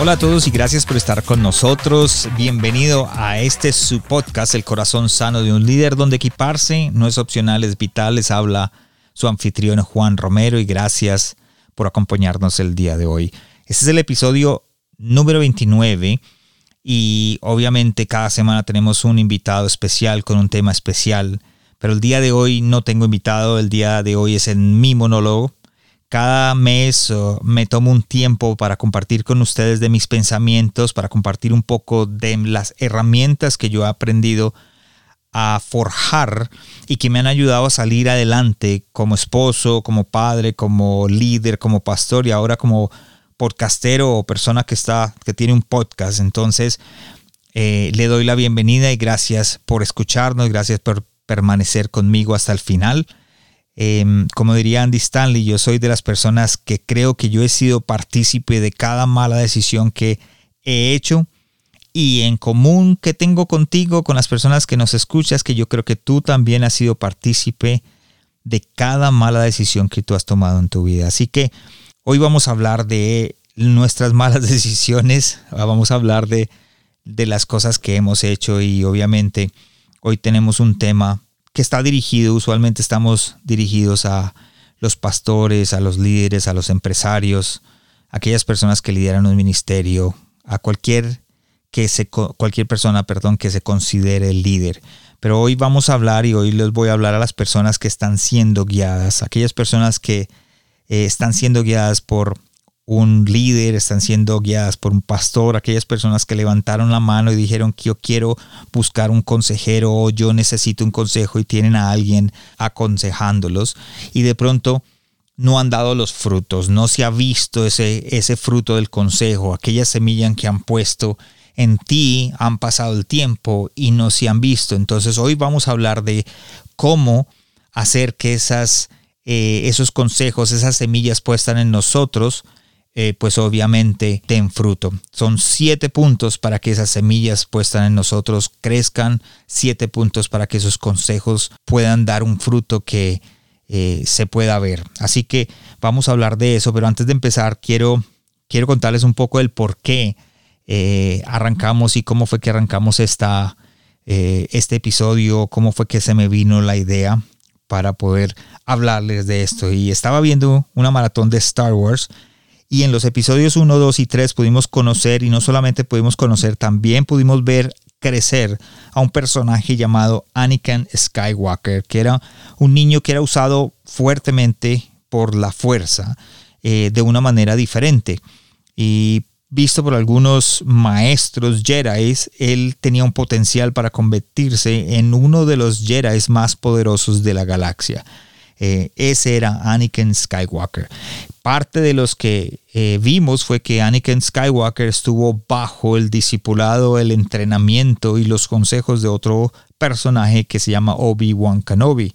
Hola a todos y gracias por estar con nosotros. Bienvenido a este su podcast, El corazón sano de un líder, donde equiparse no es opcional, es vital. Les habla su anfitrión Juan Romero y gracias por acompañarnos el día de hoy. Este es el episodio número 29 y obviamente cada semana tenemos un invitado especial con un tema especial, pero el día de hoy no tengo invitado, el día de hoy es en mi monólogo cada mes me tomo un tiempo para compartir con ustedes de mis pensamientos, para compartir un poco de las herramientas que yo he aprendido a forjar y que me han ayudado a salir adelante como esposo, como padre, como líder, como pastor y ahora como podcastero o persona que está que tiene un podcast. Entonces eh, le doy la bienvenida y gracias por escucharnos, gracias por permanecer conmigo hasta el final. Em, como diría Andy Stanley, yo soy de las personas que creo que yo he sido partícipe de cada mala decisión que he hecho y en común que tengo contigo, con las personas que nos escuchas, que yo creo que tú también has sido partícipe de cada mala decisión que tú has tomado en tu vida. Así que hoy vamos a hablar de nuestras malas decisiones, vamos a hablar de, de las cosas que hemos hecho y obviamente hoy tenemos un tema que está dirigido, usualmente estamos dirigidos a los pastores, a los líderes, a los empresarios, aquellas personas que lideran un ministerio, a cualquier que se cualquier persona, perdón, que se considere el líder. Pero hoy vamos a hablar y hoy les voy a hablar a las personas que están siendo guiadas, aquellas personas que eh, están siendo guiadas por un líder, están siendo guiadas por un pastor, aquellas personas que levantaron la mano y dijeron que yo quiero buscar un consejero o yo necesito un consejo y tienen a alguien aconsejándolos y de pronto no han dado los frutos, no se ha visto ese, ese fruto del consejo, aquellas semillas que han puesto en ti, han pasado el tiempo y no se han visto. Entonces hoy vamos a hablar de cómo hacer que esas, eh, esos consejos, esas semillas puestas en nosotros, eh, pues obviamente den fruto. Son siete puntos para que esas semillas puestas en nosotros crezcan, siete puntos para que esos consejos puedan dar un fruto que eh, se pueda ver. Así que vamos a hablar de eso, pero antes de empezar quiero, quiero contarles un poco el por qué eh, arrancamos y cómo fue que arrancamos esta, este episodio, cómo fue que se me vino la idea para poder hablarles de esto. Y estaba viendo una maratón de Star Wars y en los episodios 1, 2 y 3 pudimos conocer, y no solamente pudimos conocer, también pudimos ver crecer a un personaje llamado Anakin Skywalker, que era un niño que era usado fuertemente por la fuerza eh, de una manera diferente. Y visto por algunos maestros Jedi, él tenía un potencial para convertirse en uno de los Jedi más poderosos de la galaxia. Eh, ese era Anakin Skywalker. Parte de los que eh, vimos fue que Anakin Skywalker estuvo bajo el discipulado, el entrenamiento y los consejos de otro personaje que se llama Obi-Wan Kenobi.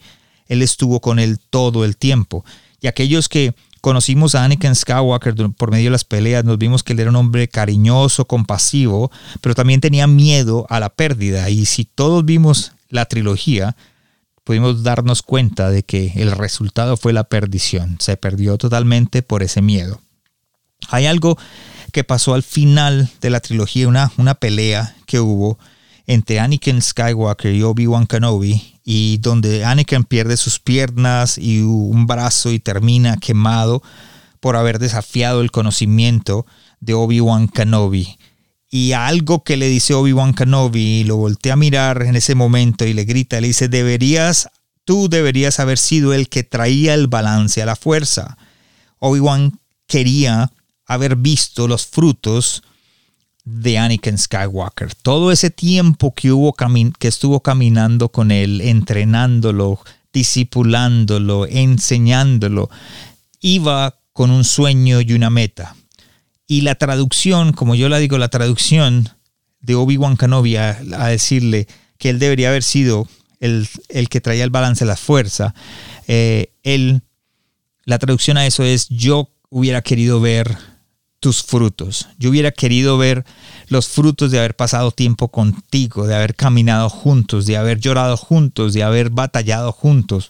Él estuvo con él todo el tiempo. Y aquellos que conocimos a Anakin Skywalker por medio de las peleas, nos vimos que él era un hombre cariñoso, compasivo, pero también tenía miedo a la pérdida. Y si todos vimos la trilogía, pudimos darnos cuenta de que el resultado fue la perdición. Se perdió totalmente por ese miedo. Hay algo que pasó al final de la trilogía, una, una pelea que hubo entre Anakin Skywalker y Obi-Wan Kenobi, y donde Anakin pierde sus piernas y un brazo y termina quemado por haber desafiado el conocimiento de Obi-Wan Kenobi y algo que le dice Obi-Wan Kenobi, lo voltea a mirar en ese momento y le grita, le dice, deberías, tú deberías haber sido el que traía el balance a la fuerza. Obi-Wan quería haber visto los frutos de Anakin Skywalker. Todo ese tiempo que, hubo que estuvo caminando con él, entrenándolo, disipulándolo, enseñándolo, iba con un sueño y una meta Y la traducción, como yo la digo, la traducción de Obi-Wan Kenobi a, decirle que él debería haber sido el, que traía el balance de la fuerza, eh, él, la traducción a eso es yo hubiera querido ver tus frutos. Yo hubiera querido ver los frutos de haber pasado tiempo contigo, de haber caminado juntos, de haber llorado juntos, de haber batallado juntos,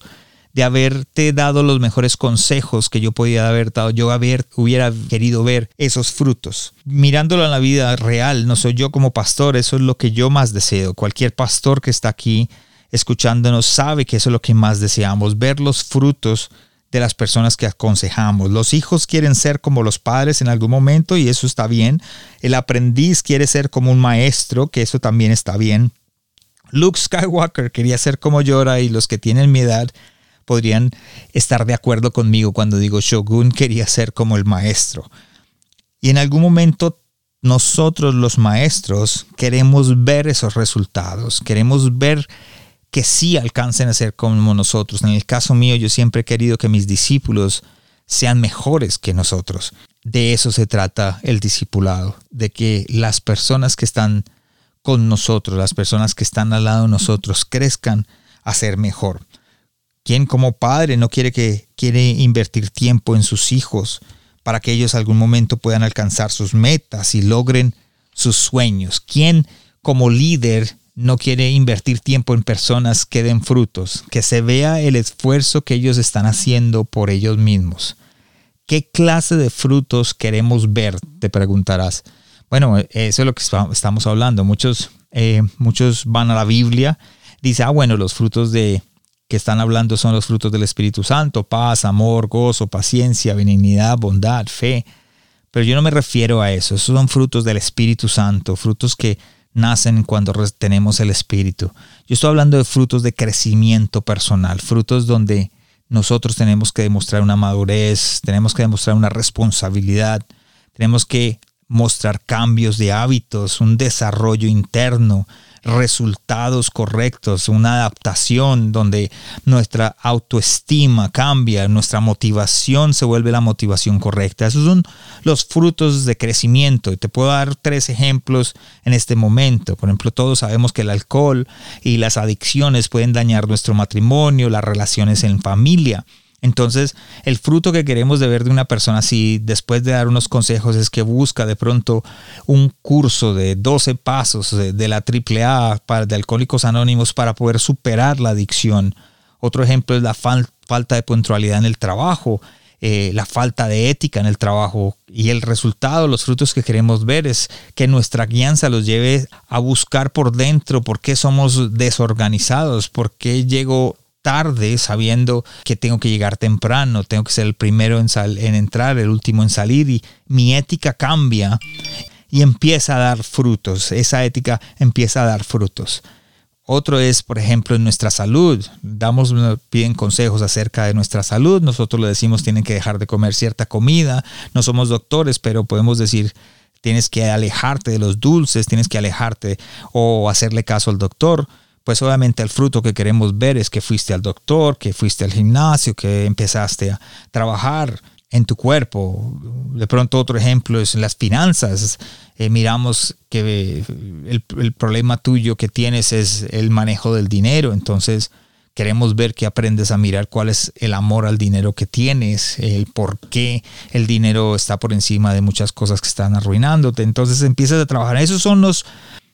de haberte dado los mejores consejos que yo podía haber dado. Yo haber, hubiera querido ver esos frutos. Mirándolo en la vida real, no soy yo como pastor, eso es lo que yo más deseo. Cualquier pastor que está aquí escuchándonos sabe que eso es lo que más deseamos, ver los frutos de las personas que aconsejamos. Los hijos quieren ser como los padres en algún momento y eso está bien. El aprendiz quiere ser como un maestro, que eso también está bien. Luke Skywalker quería ser como Yoda y los que tienen mi edad podrían estar de acuerdo conmigo cuando digo Shogun quería ser como el maestro. Y en algún momento nosotros los maestros queremos ver esos resultados, queremos ver que sí alcancen a ser como nosotros. En el caso mío, yo siempre he querido que mis discípulos sean mejores que nosotros. De eso se trata el discipulado, de que las personas que están con nosotros, las personas que están al lado de nosotros, crezcan a ser mejor. ¿Quién como padre no quiere que quiere invertir tiempo en sus hijos para que ellos algún momento puedan alcanzar sus metas y logren sus sueños? ¿Quién como líder no quiere invertir tiempo en personas que den frutos, que se vea el esfuerzo que ellos están haciendo por ellos mismos. ¿Qué clase de frutos queremos ver? Te preguntarás. Bueno, eso es lo que estamos hablando. Muchos, eh, muchos van a la Biblia, dice, ah, bueno, los frutos de que están hablando son los frutos del Espíritu Santo, paz, amor, gozo, paciencia, benignidad, bondad, fe. Pero yo no me refiero a eso, esos son frutos del Espíritu Santo, frutos que nacen cuando tenemos el Espíritu. Yo estoy hablando de frutos de crecimiento personal, frutos donde nosotros tenemos que demostrar una madurez, tenemos que demostrar una responsabilidad, tenemos que mostrar cambios de hábitos, un desarrollo interno, resultados correctos, una adaptación donde nuestra autoestima cambia, nuestra motivación se vuelve la motivación correcta. Esos son los frutos de crecimiento. Y te puedo dar tres ejemplos en este momento. Por ejemplo, todos sabemos que el alcohol y las adicciones pueden dañar nuestro matrimonio, las relaciones en familia. Entonces, el fruto que queremos de ver de una persona así, después de dar unos consejos, es que busca de pronto un curso de 12 pasos de, la AAA para, de Alcohólicos Anónimos para poder superar la adicción. Otro ejemplo es la falta de puntualidad en el trabajo, eh, la falta de ética en el trabajo. Y el resultado, los frutos que queremos ver es que nuestra guianza los lleve a buscar por dentro por qué somos desorganizados, por qué llego tarde sabiendo que tengo que llegar temprano, tengo que ser el primero en, en entrar, el último en salir y mi ética cambia y empieza a dar frutos, esa ética empieza a dar frutos. Otro es, por ejemplo, en nuestra salud. Damos, piden consejos acerca de nuestra salud. Nosotros le decimos tienen que dejar de comer cierta comida. No somos doctores, pero podemos decir tienes que alejarte de los dulces, tienes que alejarte o hacerle caso al doctor pues obviamente el fruto que queremos ver es que fuiste al doctor, que fuiste al gimnasio, que empezaste a trabajar en tu cuerpo. De pronto otro ejemplo es las finanzas. Eh, miramos que el, el, problema tuyo que tienes es el manejo del dinero, entonces queremos ver que aprendes a mirar cuál es el amor al dinero que tienes, el por qué el dinero está por encima de muchas cosas que están arruinándote. Entonces empiezas a trabajar. Esos son los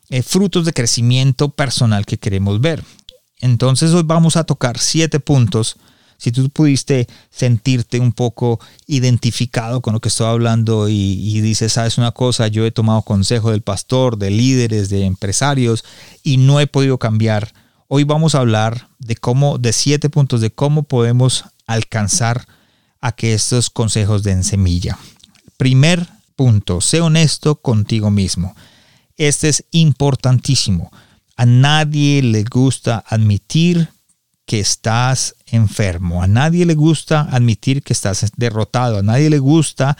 eh, frutos de crecimiento personal que queremos ver. Entonces hoy vamos a tocar siete puntos. Si tú pudiste sentirte un poco identificado con lo que estoy hablando y, y dices, sabes una cosa, yo he tomado consejo del pastor, de líderes, de empresarios y no he podido cambiar. Hoy vamos a hablar de cómo, de siete puntos de cómo podemos alcanzar a que estos consejos den semilla. Primer punto, sé honesto contigo mismo. Este es importantísimo. A nadie le gusta admitir que estás enfermo. A nadie le gusta admitir que estás derrotado. A nadie le gusta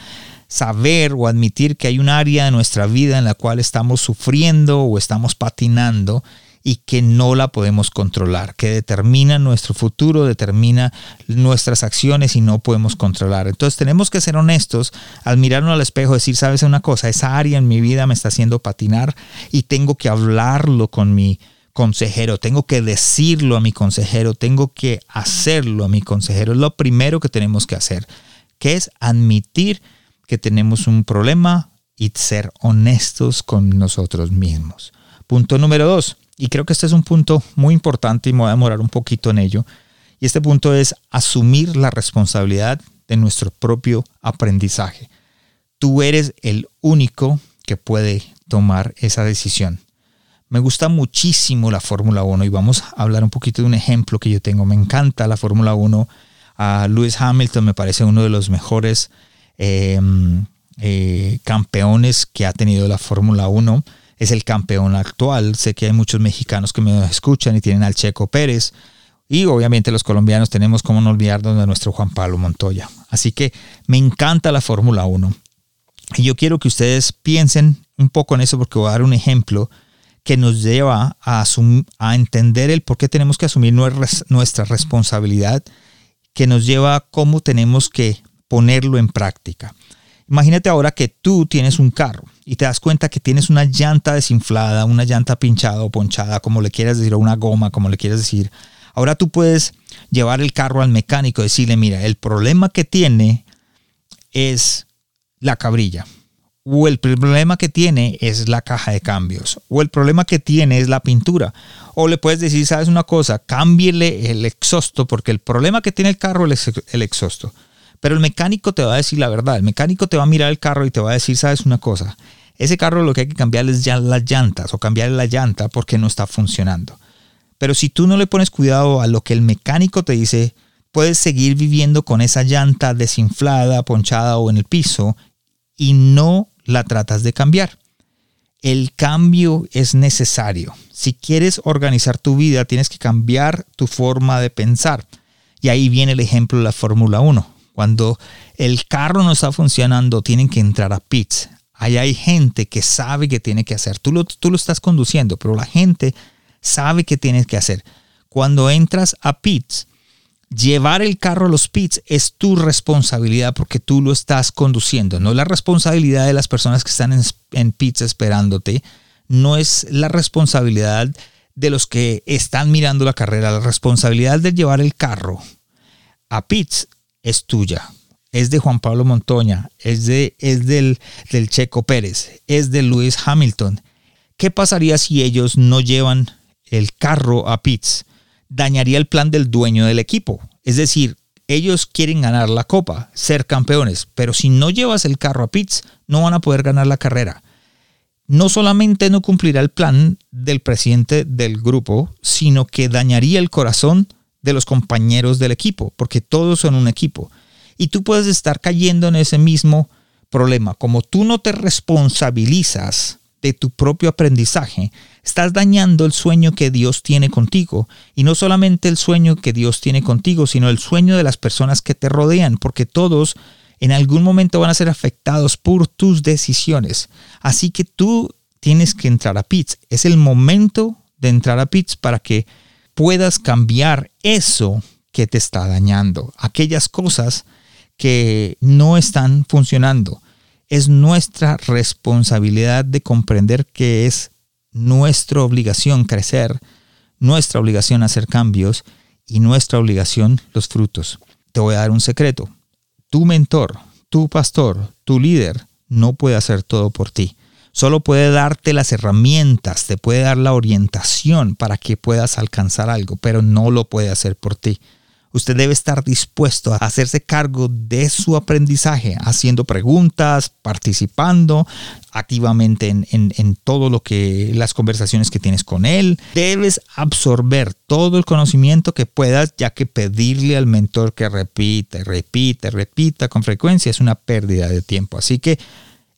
saber o admitir que hay un área de nuestra vida en la cual estamos sufriendo o estamos patinando y que no la podemos controlar, que determina nuestro futuro, determina nuestras acciones y no podemos controlar. Entonces tenemos que ser honestos al mirarnos al espejo, decir, sabes una cosa, esa área en mi vida me está haciendo patinar y tengo que hablarlo con mi consejero, tengo que decirlo a mi consejero, tengo que hacerlo a mi consejero. Es lo primero que tenemos que hacer, que es admitir que tenemos un problema y ser honestos con nosotros mismos. Punto número dos, y creo que este es un punto muy importante y me voy a demorar un poquito en ello. Y este punto es asumir la responsabilidad de nuestro propio aprendizaje. Tú eres el único que puede tomar esa decisión. Me gusta muchísimo la Fórmula 1 y vamos a hablar un poquito de un ejemplo que yo tengo. Me encanta la Fórmula 1. A Lewis Hamilton me parece uno de los mejores em, eh, campeones que ha tenido la Fórmula 1 es el campeón actual. Sé que hay muchos mexicanos que me escuchan y tienen al Checo Pérez. Y obviamente los colombianos tenemos como no olvidarnos de nuestro Juan Pablo Montoya. Así que me encanta la Fórmula 1. Y yo quiero que ustedes piensen un poco en eso porque voy a dar un ejemplo que nos lleva a, a entender el por qué tenemos que asumir nuestra responsabilidad, que nos lleva a cómo tenemos que ponerlo en práctica. Imagínate ahora que tú tienes un carro y te das cuenta que tienes una llanta desinflada, una llanta pinchada o ponchada, como le quieras decir, o una goma, como le quieras decir. Ahora tú puedes llevar el carro al mecánico y decirle, mira, el problema que tiene es la cabrilla. O el problema que tiene es la caja de cambios. O el problema que tiene es la pintura. O le puedes decir, sabes una cosa, cámbiele el exhausto porque el problema que tiene el carro es el exhausto. Pero el mecánico te va a decir la verdad. El mecánico te va a mirar el carro y te va a decir, sabes una cosa, ese carro lo que hay que cambiarle es ya las llantas o cambiarle la llanta porque no está funcionando. Pero si tú no le pones cuidado a lo que el mecánico te dice, puedes seguir viviendo con esa llanta desinflada, ponchada o en el piso y no la tratas de cambiar. El cambio es necesario. Si quieres organizar tu vida, tienes que cambiar tu forma de pensar. Y ahí viene el ejemplo de la Fórmula 1. Cuando el carro no está funcionando, tienen que entrar a pits. Ahí hay gente que sabe qué tiene que hacer. Tú lo, tú lo estás conduciendo, pero la gente sabe qué tienes que hacer. Cuando entras a pits, llevar el carro a los pits es tu responsabilidad porque tú lo estás conduciendo. No es la responsabilidad de las personas que están en, en pits esperándote. No es la responsabilidad de los que están mirando la carrera. La responsabilidad de llevar el carro a pits es tuya. Es de Juan Pablo Montoña, es, de, es del, del Checo Pérez, es de Lewis Hamilton. ¿Qué pasaría si ellos no llevan el carro a pits? Dañaría el plan del dueño del equipo. Es decir, ellos quieren ganar la copa, ser campeones, pero si no llevas el carro a pits, no van a poder ganar la carrera. No solamente no cumplirá el plan del presidente del grupo, sino que dañaría el corazón de los compañeros del equipo, porque todos son un equipo. Y tú puedes estar cayendo en ese mismo problema. Como tú no te responsabilizas de tu propio aprendizaje, estás dañando el sueño que Dios tiene contigo. Y no solamente el sueño que Dios tiene contigo, sino el sueño de las personas que te rodean, porque todos en algún momento van a ser afectados por tus decisiones. Así que tú tienes que entrar a PITS. Es el momento de entrar a PITS para que puedas cambiar eso que te está dañando, aquellas cosas que no están funcionando. Es nuestra responsabilidad de comprender que es nuestra obligación crecer, nuestra obligación hacer cambios y nuestra obligación los frutos. Te voy a dar un secreto. Tu mentor, tu pastor, tu líder no puede hacer todo por ti. Solo puede darte las herramientas, te puede dar la orientación para que puedas alcanzar algo, pero no lo puede hacer por ti. Usted debe estar dispuesto a hacerse cargo de su aprendizaje, haciendo preguntas, participando activamente en, en, todo lo que las conversaciones que tienes con él. Debes absorber todo el conocimiento que puedas, ya que pedirle al mentor que repita, repita, repita con frecuencia es una pérdida de tiempo. Así que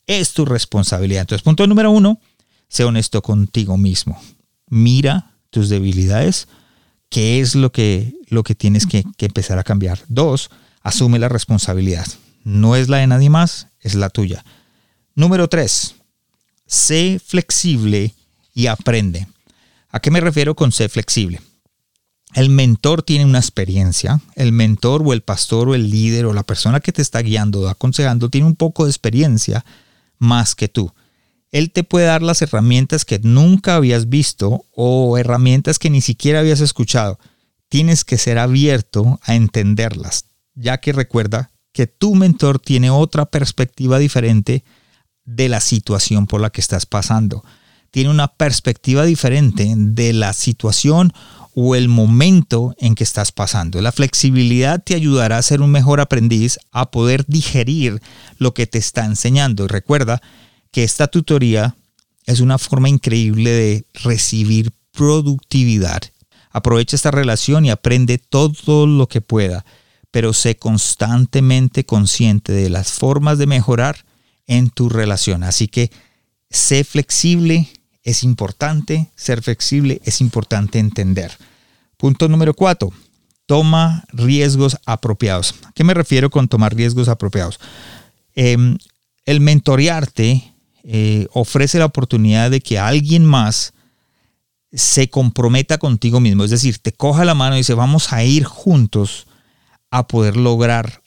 es tu responsabilidad. Entonces, punto número uno, sé honesto contigo mismo. Mira tus debilidades, qué es lo que, lo que tienes que, que empezar a cambiar. Dos, asume la responsabilidad. No es la de nadie más, es la tuya. Número tres, sé flexible y aprende. ¿A qué me refiero con ser flexible? El mentor tiene una experiencia, el mentor o el pastor o el líder o la persona que te está guiando o aconsejando tiene un poco de experiencia más que tú. Él te puede dar las herramientas que nunca habías visto o herramientas que ni siquiera habías escuchado. Tienes que ser abierto a entenderlas, ya que recuerda que tu mentor tiene otra perspectiva diferente de la situación por la que estás pasando. Tiene una perspectiva diferente de la situación o el momento en que estás pasando. La flexibilidad te ayudará a ser un mejor aprendiz, a poder digerir lo que te está enseñando. Y recuerda que esta tutoría es una forma increíble de recibir productividad. Aprovecha esta relación y aprende todo lo que pueda, pero sé constantemente consciente de las formas de mejorar en tu relación. Así que sé flexible, es importante ser flexible, es importante entender. Punto número cuatro, toma riesgos apropiados. ¿A qué me refiero con tomar riesgos apropiados? Em, el mentorearte eh, ofrece la oportunidad de que alguien más se comprometa contigo mismo, es decir, te coja la mano y dice, vamos a ir juntos a poder lograr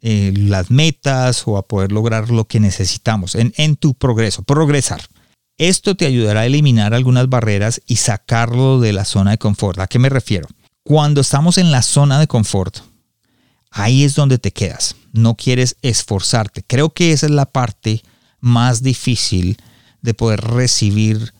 eh, las metas o a poder lograr lo que necesitamos en, en tu progreso, progresar. Esto te ayudará a eliminar algunas barreras y sacarlo de la zona de confort. ¿A qué me refiero? Cuando estamos en la zona de confort, ahí es donde te quedas. No quieres esforzarte. Creo que esa es la parte más difícil de poder recibir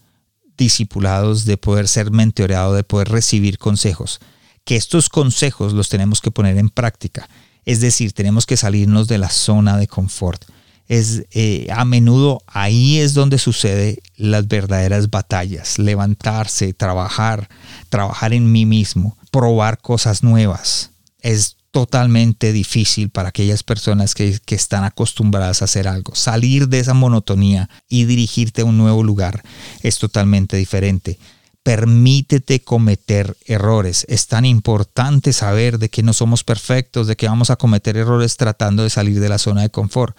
discipulados, de poder ser mentoreado, de poder recibir consejos. Que estos consejos los tenemos que poner en práctica. Es decir, tenemos que salirnos de la zona de confort es eh, a menudo ahí es donde sucede las verdaderas batallas, levantarse, trabajar, trabajar en mí mismo, probar cosas nuevas. Es totalmente difícil para aquellas personas que, que, están acostumbradas a hacer algo. Salir de esa monotonía y dirigirte a un nuevo lugar es totalmente diferente. Permítete cometer errores. Es tan importante saber de que no somos perfectos, de que vamos a cometer errores tratando de salir de la zona de confort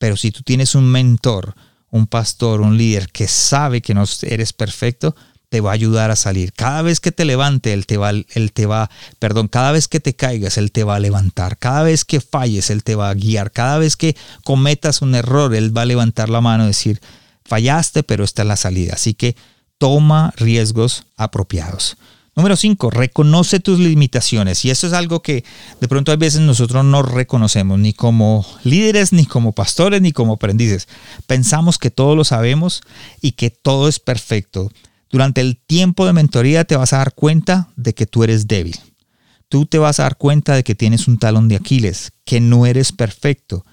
pero si tú tienes un mentor, un pastor, un líder que sabe que no eres perfecto, te va a ayudar a salir. Cada vez que te levante, él te va, él te va, perdón, cada vez que te caigas, él te va a levantar. Cada vez que falles, él te va a guiar. Cada vez que cometas un error, él va a levantar la mano y decir, fallaste, pero esta es la salida. Así que toma riesgos apropiados. Número 5, reconoce tus limitaciones. Y eso es algo que de pronto a veces nosotros no reconocemos, ni como líderes, ni como pastores, ni como aprendices. Pensamos que todo lo sabemos y que todo es perfecto. Durante el tiempo de mentoría te vas a dar cuenta de que tú eres débil. Tú te vas a dar cuenta de que tienes un talón de Aquiles, que no eres perfecto.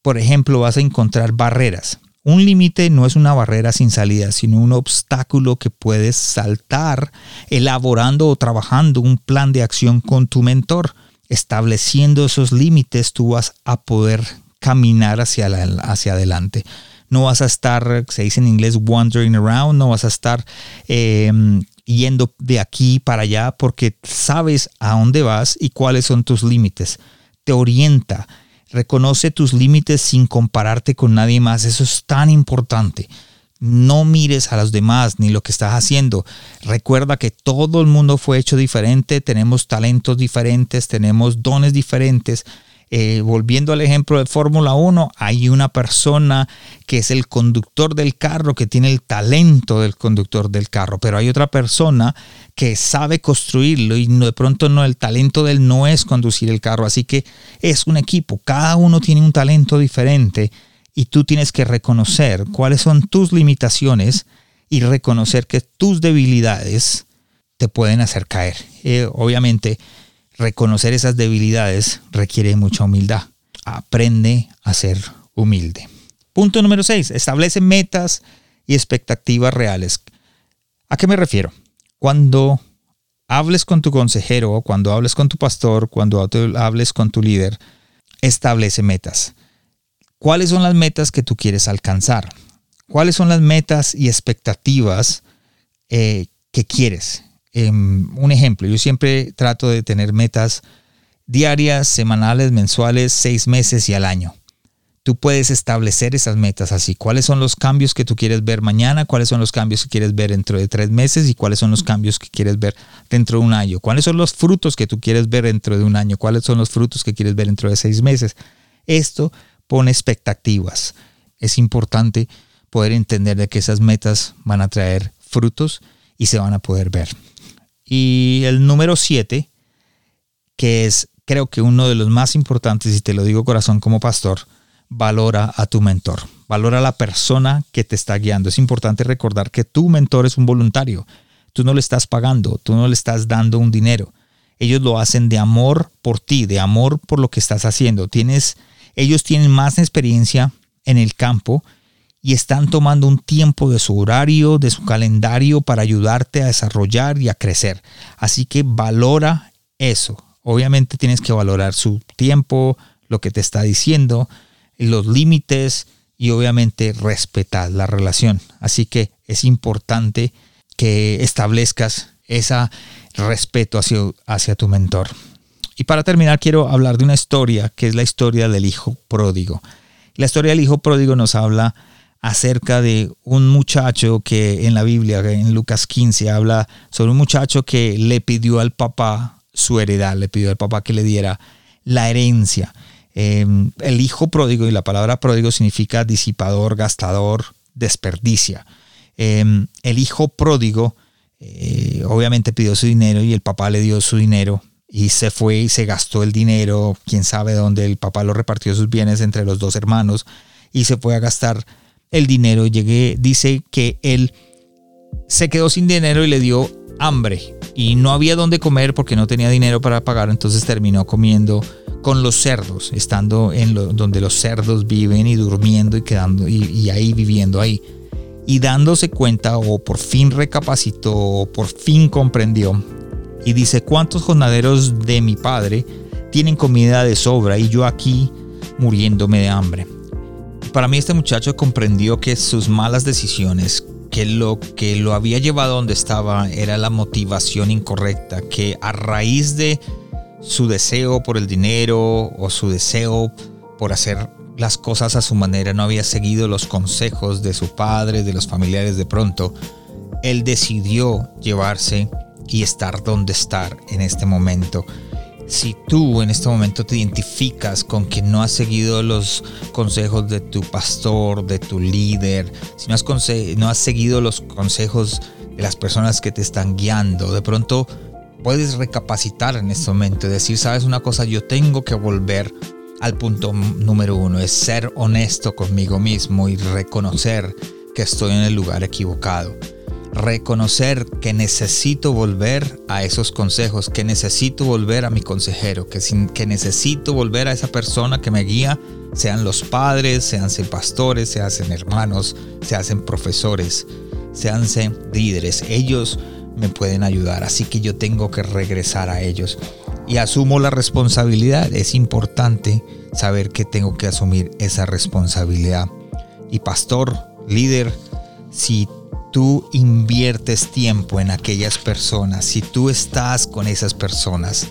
Por ejemplo, vas a encontrar barreras. Un límite no es una barrera sin salida, sino un obstáculo que puedes saltar elaborando o trabajando un plan de acción con tu mentor. Estableciendo esos límites, tú vas a poder caminar hacia, hacia adelante. No vas a estar, se dice en inglés, wandering around, no vas a estar em, yendo de aquí para allá porque sabes a dónde vas y cuáles son tus límites. Te orienta Reconoce tus límites sin compararte con nadie más. Eso es tan importante. No mires a los demás ni lo que estás haciendo. Recuerda que todo el mundo fue hecho diferente, tenemos talentos diferentes, tenemos dones diferentes eh, volviendo al ejemplo de Fórmula 1, hay una persona que es el conductor del carro, que tiene el talento del conductor del carro, pero hay otra persona que sabe construirlo y de pronto no, el talento de él no es conducir el carro, así que es un equipo, cada uno tiene un talento diferente y tú tienes que reconocer cuáles son tus limitaciones y reconocer que tus debilidades te pueden hacer caer. Eh, obviamente, reconocer esas debilidades requiere mucha humildad. Aprende a ser humilde. Punto número 6. Establece metas y expectativas reales. ¿A qué me refiero? Cuando hables con tu consejero, cuando hables con tu pastor, cuando hables con tu líder, establece metas. ¿Cuáles son las metas que tú quieres alcanzar? ¿Cuáles son las metas y expectativas eh, que quieres? Em, un ejemplo, yo siempre trato de tener metas diarias, semanales, mensuales, seis meses y al año. tú puedes establecer esas metas así. ¿Cuáles son los cambios que tú quieres ver mañana? ¿Cuáles son los cambios que quieres ver dentro de tres meses? ¿Y cuáles son los cambios que quieres ver dentro de un año? ¿Cuáles son los frutos que tú quieres ver dentro de un año? ¿Cuáles son los frutos que quieres ver dentro de seis meses? Esto pone expectativas. Es importante poder entender de que esas metas van a traer frutos y se van a poder ver. Y el número siete, que es creo que uno de los más importantes, y te lo digo corazón como pastor, valora a tu mentor, valora a la persona que te está guiando. Es importante recordar que tu mentor es un voluntario. Tú no le estás pagando, tú no le estás dando un dinero. Ellos lo hacen de amor por ti, de amor por lo que estás haciendo. Tienes, ellos tienen más experiencia en el campo y están tomando un tiempo de su horario, de su calendario para ayudarte a desarrollar y a crecer. Así que valora eso. Obviamente tienes que valorar su tiempo, lo que te está diciendo, los límites y obviamente respetar la relación. Así que es importante que establezcas ese respeto hacia, hacia tu mentor. Y para terminar quiero hablar de una historia que es la historia del hijo pródigo. La historia del hijo pródigo nos habla acerca de un muchacho que en la Biblia, en Lucas 15, habla sobre un muchacho que le pidió al papá su heredad, le pidió al papá que le diera la herencia. Em, el hijo pródigo, y la palabra pródigo significa disipador, gastador, desperdicia. Em, el hijo pródigo eh, obviamente pidió su dinero y el papá le dio su dinero y se fue y se gastó el dinero, quién sabe dónde, el papá lo repartió sus bienes entre los dos hermanos y se fue a gastar el dinero. Llegué, dice que él se quedó sin dinero y le dio hambre y no había dónde comer porque no tenía dinero para pagar, entonces terminó comiendo con los cerdos, estando en lo, donde los cerdos viven y durmiendo y quedando y, ahí viviendo ahí. Y dándose cuenta o por fin recapacitó o por fin comprendió y dice, ¿cuántos jornaleros de mi padre tienen comida de sobra y yo aquí muriéndome de hambre? Para mí este muchacho comprendió que sus malas decisiones, que lo que lo había llevado donde estaba era la motivación incorrecta, que a raíz de su deseo por el dinero o su deseo por hacer las cosas a su manera no había seguido los consejos de su padre, de los familiares de pronto, él decidió llevarse y estar donde estar en este momento si tú en este momento te identificas con que no has seguido los consejos de tu pastor, de tu líder, si no has, no has seguido los consejos de las personas que te están guiando, de pronto puedes recapacitar en este momento y decir, sabes una cosa, yo tengo que volver al punto número uno, es ser honesto conmigo mismo y reconocer que estoy en el lugar equivocado reconocer que necesito volver a esos consejos, que necesito volver a mi consejero, que, que necesito volver a esa persona que me guía, sean los padres, sean pastores, sean hermanos, sean profesores, sean líderes. Ellos me pueden ayudar, así que yo tengo que regresar a ellos. Y asumo la responsabilidad. Es importante saber que tengo que asumir esa responsabilidad. Y pastor, líder, si tú inviertes tiempo en aquellas personas, si tú estás con esas personas,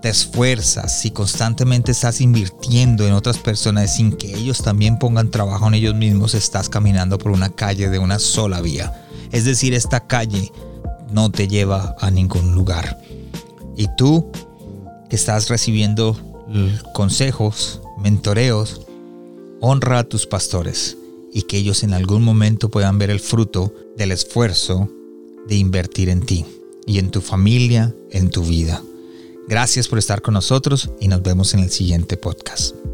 te esfuerzas, si constantemente estás invirtiendo en otras personas sin que ellos también pongan trabajo en ellos mismos, estás caminando por una calle de una sola vía. Es decir, esta calle no te lleva a ningún lugar. Y tú que estás recibiendo consejos, mentoreos, honra a tus pastores y que ellos en algún momento puedan ver el fruto del esfuerzo de invertir en ti y en tu familia, en tu vida. Gracias por estar con nosotros y nos vemos en el siguiente podcast.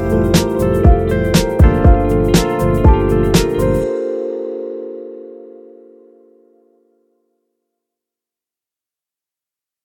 wishful.